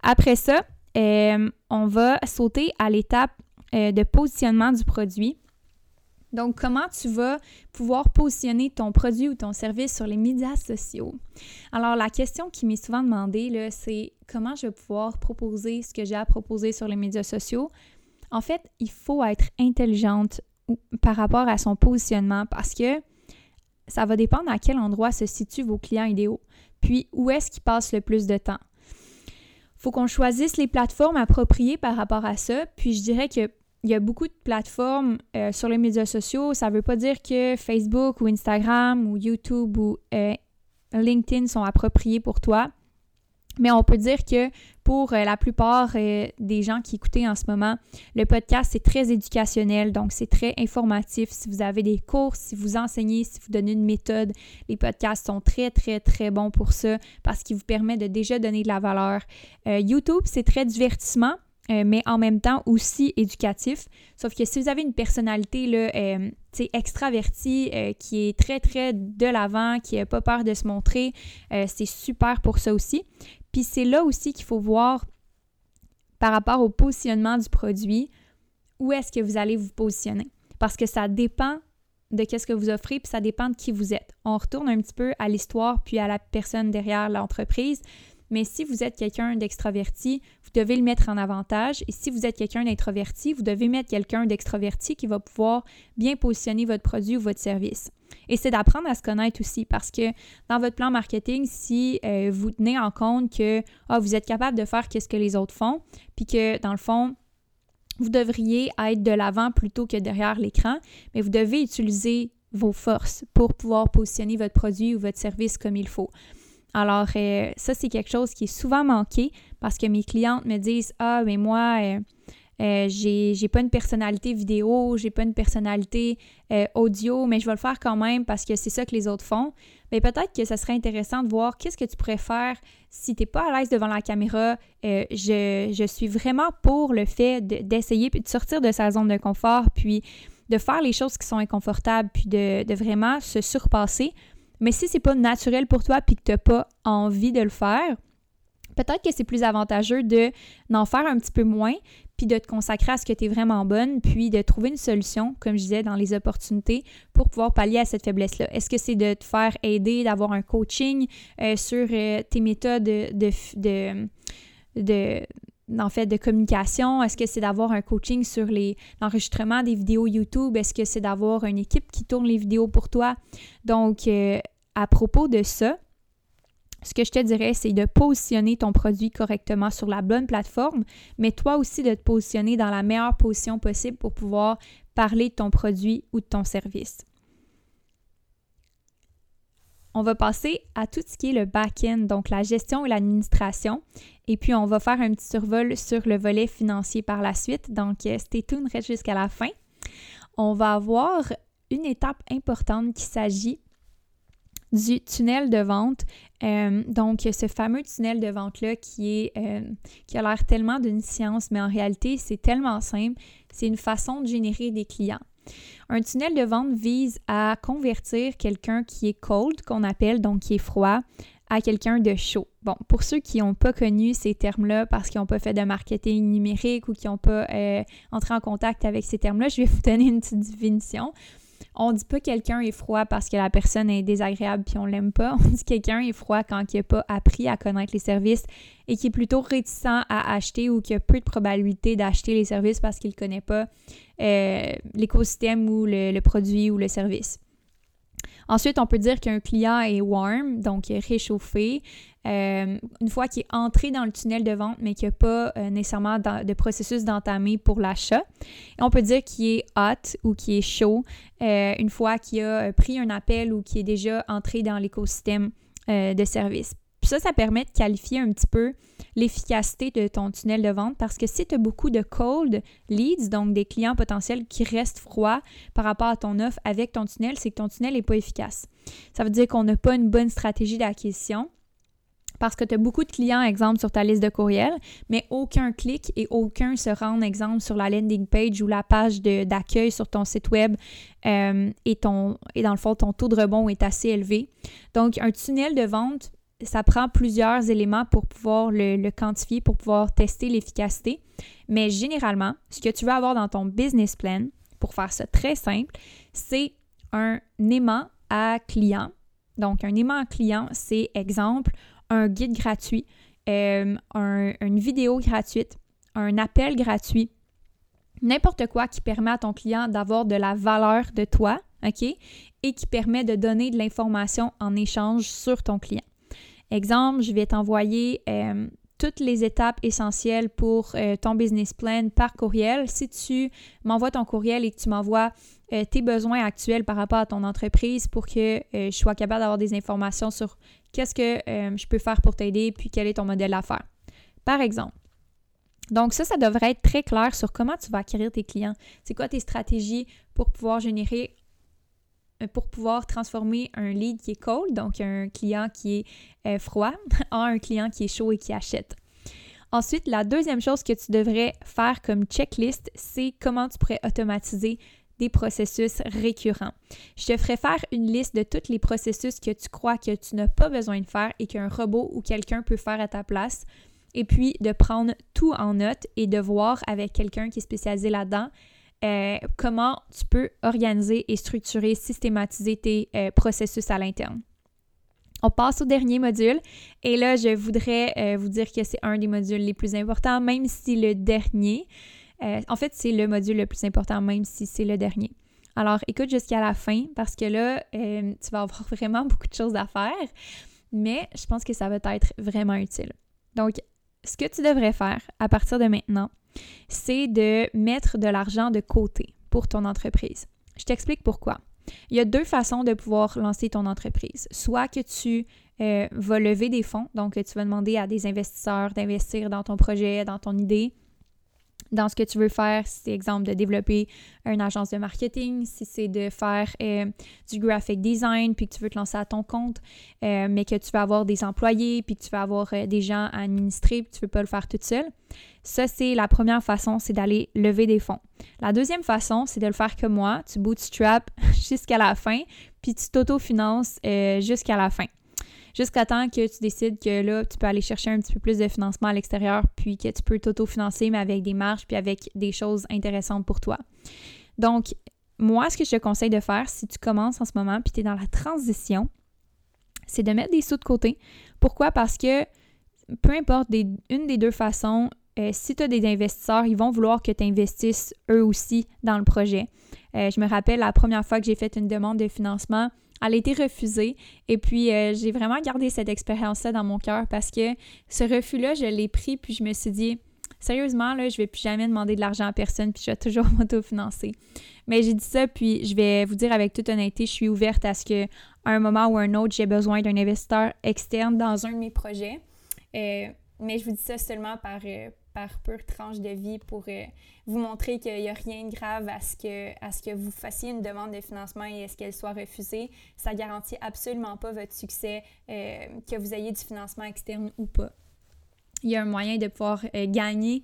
Après ça, euh, on va sauter à l'étape euh, de positionnement du produit. Donc, comment tu vas pouvoir positionner ton produit ou ton service sur les médias sociaux? Alors, la question qui m'est souvent demandée, c'est comment je vais pouvoir proposer ce que j'ai à proposer sur les médias sociaux? En fait, il faut être intelligente par rapport à son positionnement parce que ça va dépendre à quel endroit se situent vos clients idéaux, puis où est-ce qu'ils passent le plus de temps. Faut qu'on choisisse les plateformes appropriées par rapport à ça, puis je dirais que il y a beaucoup de plateformes euh, sur les médias sociaux. Ça ne veut pas dire que Facebook ou Instagram ou YouTube ou euh, LinkedIn sont appropriés pour toi. Mais on peut dire que pour euh, la plupart des gens qui écoutent en ce moment, le podcast, c'est très éducationnel, donc c'est très informatif. Si vous avez des cours, si vous enseignez, si vous donnez une méthode, les podcasts sont très, très, très bons pour ça parce qu'ils vous permettent de déjà donner de la valeur. YouTube, c'est très divertissement, euh, mais en même temps aussi éducatif. Sauf que si vous avez une personnalité là, euh, extravertie, euh, qui est très, très de l'avant, qui n'a pas peur de se montrer, c'est super pour ça aussi. Puis c'est là aussi qu'il faut voir par rapport au positionnement du produit, où est-ce que vous allez vous positionner. Parce que ça dépend de qu'est-ce que vous offrez, puis ça dépend de qui vous êtes. On retourne un petit peu à l'histoire, puis à la personne derrière l'entreprise. Mais si vous êtes quelqu'un d'extraverti, vous devez le mettre en avantage. Et si vous êtes quelqu'un d'introverti, vous devez mettre quelqu'un d'extraverti qui va pouvoir bien positionner votre produit ou votre service. Et c'est d'apprendre à se connaître aussi parce que dans votre plan marketing, si euh, vous tenez en compte que ah, vous êtes capable de faire ce que les autres font, puis que dans le fond, vous devriez être de l'avant plutôt que derrière l'écran, mais vous devez utiliser vos forces pour pouvoir positionner votre produit ou votre service comme il faut. Alors, euh, ça, c'est quelque chose qui est souvent manqué parce que mes clientes me disent Ah, mais moi, euh, euh, j'ai pas une personnalité vidéo, j'ai pas une personnalité audio, mais je vais le faire quand même parce que c'est ça que les autres font. Mais peut-être que ça serait intéressant de voir qu'est-ce que tu pourrais faire si tu n'es pas à l'aise devant la caméra. Je, je, suis vraiment pour le fait d'essayer de, de sortir de sa zone de confort, puis de faire les choses qui sont inconfortables, puis de, de vraiment se surpasser mais si c'est pas naturel pour toi puis que tu n'as pas envie de le faire, peut-être que c'est plus avantageux de d'en faire un petit peu moins puis de te consacrer à ce que tu es vraiment bonne, puis de trouver une solution, comme je disais, dans les opportunités pour pouvoir pallier à cette faiblesse-là. Est-ce que c'est de te faire aider, d'avoir un coaching euh, sur euh, tes méthodes de, de, de en fait de communication? Est-ce que c'est d'avoir un coaching sur l'enregistrement des vidéos YouTube? Est-ce que c'est d'avoir une équipe qui tourne les vidéos pour toi? Donc, euh, à propos de ça, ce que je te dirais, c'est de positionner ton produit correctement sur la bonne plateforme, mais toi aussi de te positionner dans la meilleure position possible pour pouvoir parler de ton produit ou de ton service. On va passer à tout ce qui est le back-end, donc la gestion et l'administration. Et puis, on va faire un petit survol sur le volet financier par la suite. Donc, euh, stay tuned, reste jusqu'à la fin. On va avoir une étape importante qui s'agit du tunnel de vente. Euh, donc, ce fameux tunnel de vente-là qui, est, euh, qui a l'air tellement d'une science, mais en réalité, c'est tellement simple. C'est une façon de générer des clients. Un tunnel de vente vise à convertir quelqu'un qui est cold, qu'on appelle, donc qui est froid, à quelqu'un de chaud. Bon, pour ceux qui n'ont pas connu ces termes-là parce qu'ils n'ont pas fait de marketing numérique ou qui n'ont pas euh, entré en contact avec ces termes-là, je vais vous donner une petite définition. On dit pas quelqu'un est froid parce que la personne est désagréable puis on l'aime pas. On dit quelqu'un est froid quand il n'a pas appris à connaître les services et qui est plutôt réticent à acheter ou qui a peu de probabilité d'acheter les services parce qu'il ne connaît pas euh, l'écosystème ou le produit ou le service. Ensuite, on peut dire qu'un client est warm, donc réchauffé, euh, une fois qu'il est entré dans le tunnel de vente, mais qu'il n'y a pas euh, nécessairement de processus d'entamer pour l'achat. on peut dire qu'il est hot ou qu'il est chaud euh, une fois qu'il a pris un appel ou qu'il est déjà entré dans l'écosystème de service. Ça, ça permet de qualifier un petit peu l'efficacité de ton tunnel de vente parce que si tu as beaucoup de cold leads, donc des clients potentiels qui restent froids par rapport à ton offre avec ton tunnel, c'est que ton tunnel n'est pas efficace. Ça veut dire qu'on n'a pas une bonne stratégie d'acquisition parce que tu as beaucoup de clients, exemple, sur ta liste de courriel, mais aucun clic et aucun se rend, exemple, sur la landing page ou la page d'accueil sur ton site web euh, et, ton, dans le fond, ton taux de rebond est assez élevé. Donc, un tunnel de vente, ça prend plusieurs éléments pour pouvoir le, quantifier, pour pouvoir tester l'efficacité. Mais généralement, ce que tu veux avoir dans ton business plan, pour faire ça très simple, c'est un aimant à client. Donc, un aimant à client, c'est exemple un guide gratuit, euh, une vidéo gratuite, un appel gratuit, n'importe quoi qui permet à ton client d'avoir de la valeur de toi, OK? Et qui permet de donner de l'information en échange sur ton client. Exemple, je vais t'envoyer euh, toutes les étapes essentielles pour euh, ton business plan par courriel. Si tu m'envoies ton courriel et que tu m'envoies euh, tes besoins actuels par rapport à ton entreprise pour que je sois capable d'avoir des informations sur qu'est-ce que je peux faire pour t'aider, puis quel est ton modèle d'affaires. Par exemple. Donc ça, ça devrait être très clair sur comment tu vas acquérir tes clients. C'est quoi tes stratégies pour pouvoir générer euh, pour pouvoir transformer un lead qui est cold, donc un client qui est euh, froid, en un client qui est chaud et qui achète. Ensuite, la deuxième chose que tu devrais faire comme checklist, c'est comment tu pourrais automatiser des processus récurrents. Je te ferai faire une liste de tous les processus que tu crois que tu n'as pas besoin de faire et qu'un robot ou quelqu'un peut faire à ta place. Et puis de prendre tout en note et de voir avec quelqu'un qui est spécialisé là-dedans euh, comment tu peux organiser et structurer, systématiser tes euh, processus à l'interne. On passe au dernier module et là, je voudrais euh, vous dire que c'est un des modules les plus importants, même si le dernier, en fait, c'est le module le plus important, même si c'est le dernier. Alors, écoute jusqu'à la fin parce que là, tu vas avoir vraiment beaucoup de choses à faire, mais je pense que ça va être vraiment utile. Donc, ce que tu devrais faire à partir de maintenant, c'est de mettre de l'argent de côté pour ton entreprise. Je t'explique pourquoi. Il y a deux façons de pouvoir lancer ton entreprise. Soit que tu euh, vas lever des fonds, donc tu vas demander à des investisseurs d'investir dans ton projet, dans ton idée, dans ce que tu veux faire, si c'est exemple de développer une agence de marketing, si c'est de faire euh, du graphic design, puis que tu veux te lancer à ton compte, euh, mais que tu veux avoir des employés, puis que tu veux avoir euh, des gens à administrer, puis tu ne veux pas le faire toute seule. Ça, c'est la première façon, c'est d'aller lever des fonds. La deuxième façon, c'est de le faire comme moi. Tu bootstrap jusqu'à la fin, puis tu t'autofinances jusqu'à la fin jusqu'à temps que tu décides que là, tu peux aller chercher un petit peu plus de financement à l'extérieur, puis que tu peux t'auto-financer, mais avec des marges, puis avec des choses intéressantes pour toi. Donc, moi, ce que je te conseille de faire, si tu commences en ce moment, puis tu es dans la transition, c'est de mettre des sous de côté. Pourquoi? Parce que peu importe une des deux façons, euh, si tu as des investisseurs, ils vont vouloir que tu investisses eux aussi dans le projet. Euh, je me rappelle la première fois que j'ai fait une demande de financement, elle a été refusée. Et puis, euh, j'ai vraiment gardé cette expérience-là dans mon cœur parce que ce refus-là, je l'ai pris, puis je me suis dit, sérieusement, là, je vais plus jamais demander de l'argent à personne, puis je vais toujours m'autofinancer. Mais j'ai dit ça, puis je vais vous dire avec toute honnêteté, je suis ouverte à ce qu'à un moment ou un autre, j'ai besoin d'un investisseur externe dans un de mes projets. Euh, mais je vous dis ça seulement par, euh, par pure tranche de vie pour euh, vous montrer qu'il n'y a rien de grave à ce, que, à ce que vous fassiez une demande de financement et à ce qu'elle soit refusée. Ça garantit absolument pas votre succès, euh, que vous ayez du financement externe ou pas. Il y a un moyen de pouvoir euh, gagner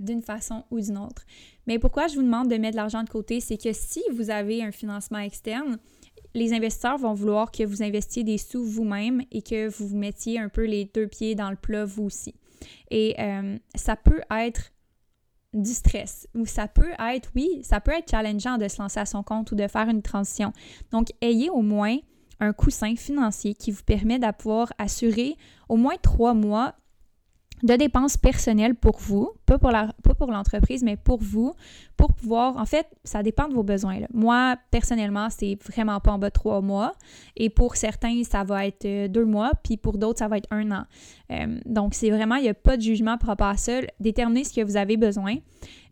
d'une façon ou d'une autre. Mais pourquoi je vous demande de mettre de l'argent de côté, c'est que si vous avez un financement externe, les investisseurs vont vouloir que vous investiez des sous vous-même et que vous mettiez un peu les deux pieds dans le plat vous aussi. Et euh, ça peut être du stress ou ça peut être, oui, ça peut être challengeant de se lancer à son compte ou de faire une transition. Donc, ayez au moins un coussin financier qui vous permet de pouvoir assurer au moins trois mois de dépenses personnelles pour vous, pas pour, l'entreprise, mais pour vous, pour pouvoir, en fait, ça dépend de vos besoins. Moi, personnellement, c'est vraiment pas en bas de trois mois. Et pour certains, ça va être euh, deux mois, puis pour d'autres, ça va être un an. Euh, donc, c'est vraiment, il n'y a pas de jugement par rapport à ça. Déterminez ce que vous avez besoin.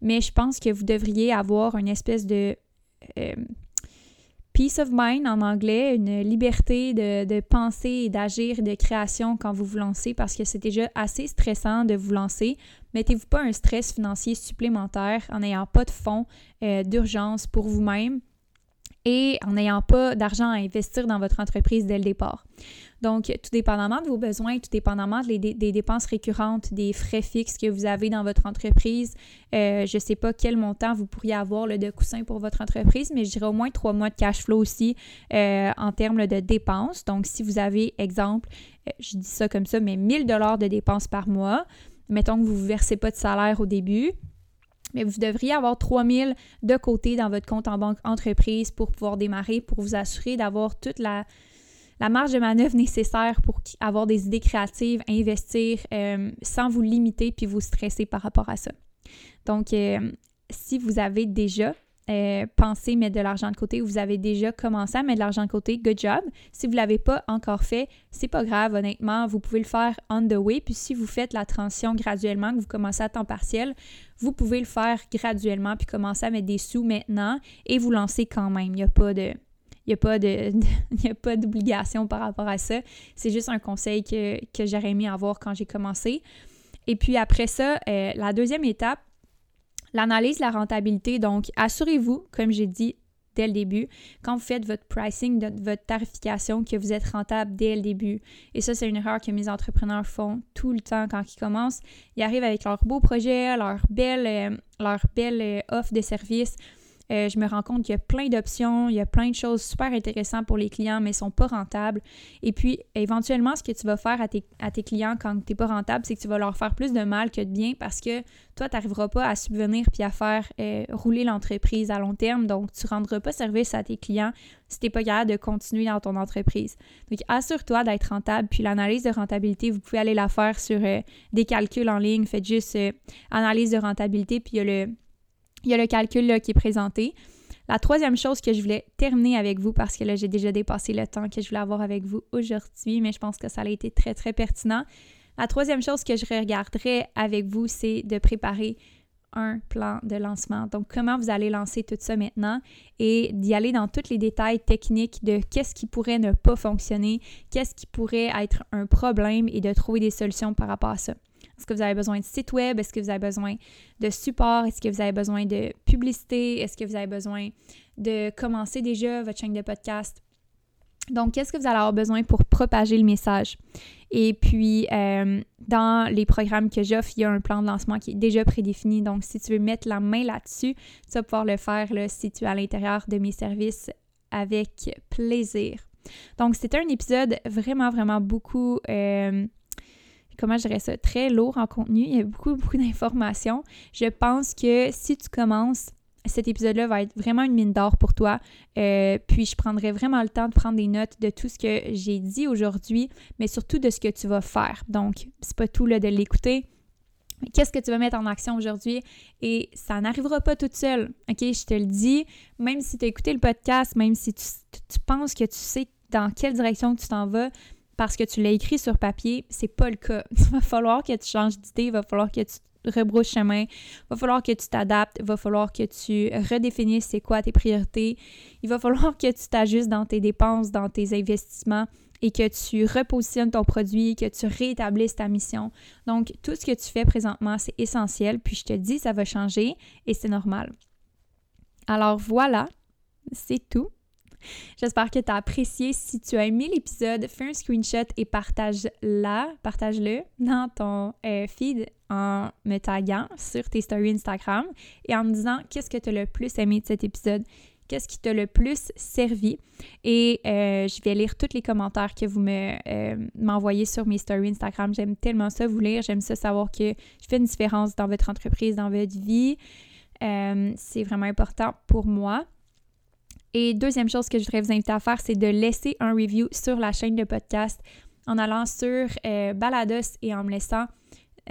Mais je pense que vous devriez avoir une espèce de... Euh, peace of mind en anglais, une liberté de, penser et d'agir de création quand vous vous lancez parce que c'est déjà assez stressant de vous lancer. Mettez-vous pas un stress financier supplémentaire en n'ayant pas de fonds euh, d'urgence pour vous-même et en n'ayant pas d'argent à investir dans votre entreprise dès le départ. Donc, tout dépendamment de vos besoins, tout dépendamment des, dépenses récurrentes, des frais fixes que vous avez dans votre entreprise, euh, je ne sais pas quel montant vous pourriez avoir le de coussin pour votre entreprise, mais je dirais au moins trois mois de cash flow aussi euh, en termes de dépenses. Donc, si vous avez, exemple, euh, je dis ça comme ça, mais 1000 dollars de dépenses par mois, mettons que vous ne versez pas de salaire au début, mais vous devriez avoir 3000 de côté dans votre compte en banque entreprise pour pouvoir démarrer, pour vous assurer d'avoir toute la, la marge de manœuvre nécessaire pour avoir des idées créatives, investir euh, sans vous limiter puis vous stresser par rapport à ça. Donc, euh, si vous avez déjà euh, pensé mettre de l'argent de côté, vous avez déjà commencé à mettre de l'argent de côté, good job. Si vous ne l'avez pas encore fait, c'est pas grave, honnêtement, vous pouvez le faire on the way. Puis si vous faites la transition graduellement, que vous commencez à temps partiel, vous pouvez le faire graduellement puis commencer à mettre des sous maintenant et vous lancer quand même. Il n'y a pas de. Il n'y a pas d'obligation par rapport à ça. C'est juste un conseil que, que j'aurais aimé avoir quand j'ai commencé. Et puis après ça, euh, la deuxième étape, L'analyse de la rentabilité, donc assurez-vous, comme j'ai dit dès le début, quand vous faites votre pricing, votre tarification, que vous êtes rentable dès le début. Et ça, c'est une erreur que mes entrepreneurs font tout le temps quand ils commencent. Ils arrivent avec leur beau projet, leur belle, euh, leur belle euh, offre de service, euh, je me rends compte qu'il y a plein d'options, il y a plein de choses super intéressantes pour les clients, mais ils ne sont pas rentables. Et puis, éventuellement, ce que tu vas faire à tes, clients quand tu n'es pas rentable, c'est que tu vas leur faire plus de mal que de bien parce que toi, tu n'arriveras pas à subvenir puis à faire euh, rouler l'entreprise à long terme. Donc, tu ne rendras pas service à tes clients si tu n'es pas capable de continuer dans ton entreprise. Donc, assure-toi d'être rentable. Puis, l'analyse de rentabilité, vous pouvez aller la faire sur euh, des calculs en ligne. Faites juste analyse de rentabilité, puis il y a le il y a le calcul qui est présenté. La troisième chose que je voulais terminer avec vous, parce que là, j'ai déjà dépassé le temps que je voulais avoir avec vous aujourd'hui, mais je pense que ça a été très, très pertinent. La troisième chose que je regarderai avec vous, c'est de préparer un plan de lancement. Donc, comment vous allez lancer tout ça maintenant et d'y aller dans tous les détails techniques de qu'est-ce qui pourrait ne pas fonctionner, qu'est-ce qui pourrait être un problème et de trouver des solutions par rapport à ça. Est-ce que vous avez besoin de site web? Est-ce que vous avez besoin de support? Est-ce que vous avez besoin de publicité? Est-ce que vous avez besoin de commencer déjà votre chaîne de podcast? Donc, qu'est-ce que vous allez avoir besoin pour propager le message? Et puis, euh, dans les programmes que j'offre, il y a un plan de lancement qui est déjà prédéfini. Donc, si tu veux mettre la main là-dessus, tu vas pouvoir le faire là, si tu es à l'intérieur de mes services avec plaisir. Donc, c'était un épisode vraiment, vraiment beaucoup euh, comment je dirais ça, très lourd en contenu. Il y a beaucoup, beaucoup d'informations. Je pense que si tu commences, cet épisode-là va être vraiment une mine d'or pour toi. Euh, puis je prendrai vraiment le temps de prendre des notes de tout ce que j'ai dit aujourd'hui, mais surtout de ce que tu vas faire. Donc, c'est pas tout là, de l'écouter. Qu'est-ce que tu vas mettre en action aujourd'hui? Et ça n'arrivera pas toute seule. OK? Je te le dis, même si tu as écouté le podcast, même si tu, tu penses que tu sais dans quelle direction tu t'en vas, parce que tu l'as écrit sur papier, c'est pas le cas. Il va falloir que tu changes d'idée, il va falloir que tu rebrousses chemin, il va falloir que tu t'adaptes, il va falloir que tu redéfinisses c'est quoi tes priorités, il va falloir que tu t'ajustes dans tes dépenses, dans tes investissements et que tu repositionnes ton produit, que tu rétablisses ta mission. Donc, tout ce que tu fais présentement, c'est essentiel. Puis je te dis, ça va changer et c'est normal. Alors voilà, c'est tout. J'espère que tu as apprécié. Si tu as aimé l'épisode, fais un screenshot et partage-la, partage-le dans ton euh, feed en me taguant sur tes stories Instagram et en me disant qu'est-ce que tu as le plus aimé de cet épisode, qu'est-ce qui t'a le plus servi. Et euh, je vais lire tous les commentaires que vous me, euh, m'envoyez sur mes stories Instagram. J'aime tellement ça vous lire. J'aime ça savoir que je fais une différence dans votre entreprise, dans votre vie. c'est vraiment important pour moi. Et deuxième chose que je voudrais vous inviter à faire, c'est de laisser un review sur la chaîne de podcast en allant sur euh, Balados et en me laissant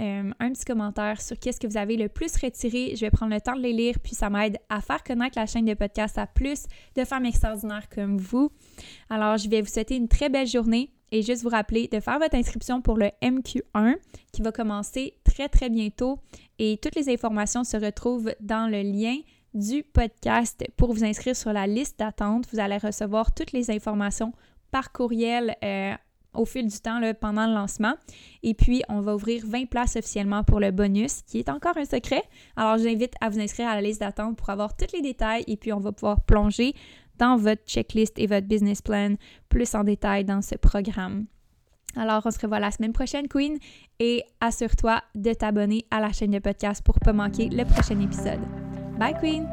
euh, un petit commentaire sur qu'est-ce que vous avez le plus retiré. Je vais prendre le temps de les lire, puis ça m'aide à faire connaître la chaîne de podcast à plus de femmes extraordinaires comme vous. Alors, je vais vous souhaiter une très belle journée et juste vous rappeler de faire votre inscription pour le MQ1 qui va commencer très très bientôt et toutes les informations se retrouvent dans le lien du podcast pour vous inscrire sur la liste d'attente. Vous allez recevoir toutes les informations par courriel euh, au fil du temps pendant le lancement. Et puis, on va ouvrir 20 places officiellement pour le bonus, qui est encore un secret. Alors, j'invite à vous inscrire à la liste d'attente pour avoir tous les détails et puis on va pouvoir plonger dans votre checklist et votre business plan plus en détail dans ce programme. Alors, on se revoit la semaine prochaine, Queen, et assure-toi de t'abonner à la chaîne de podcast pour ne pas manquer le prochain épisode. Bye, Queen!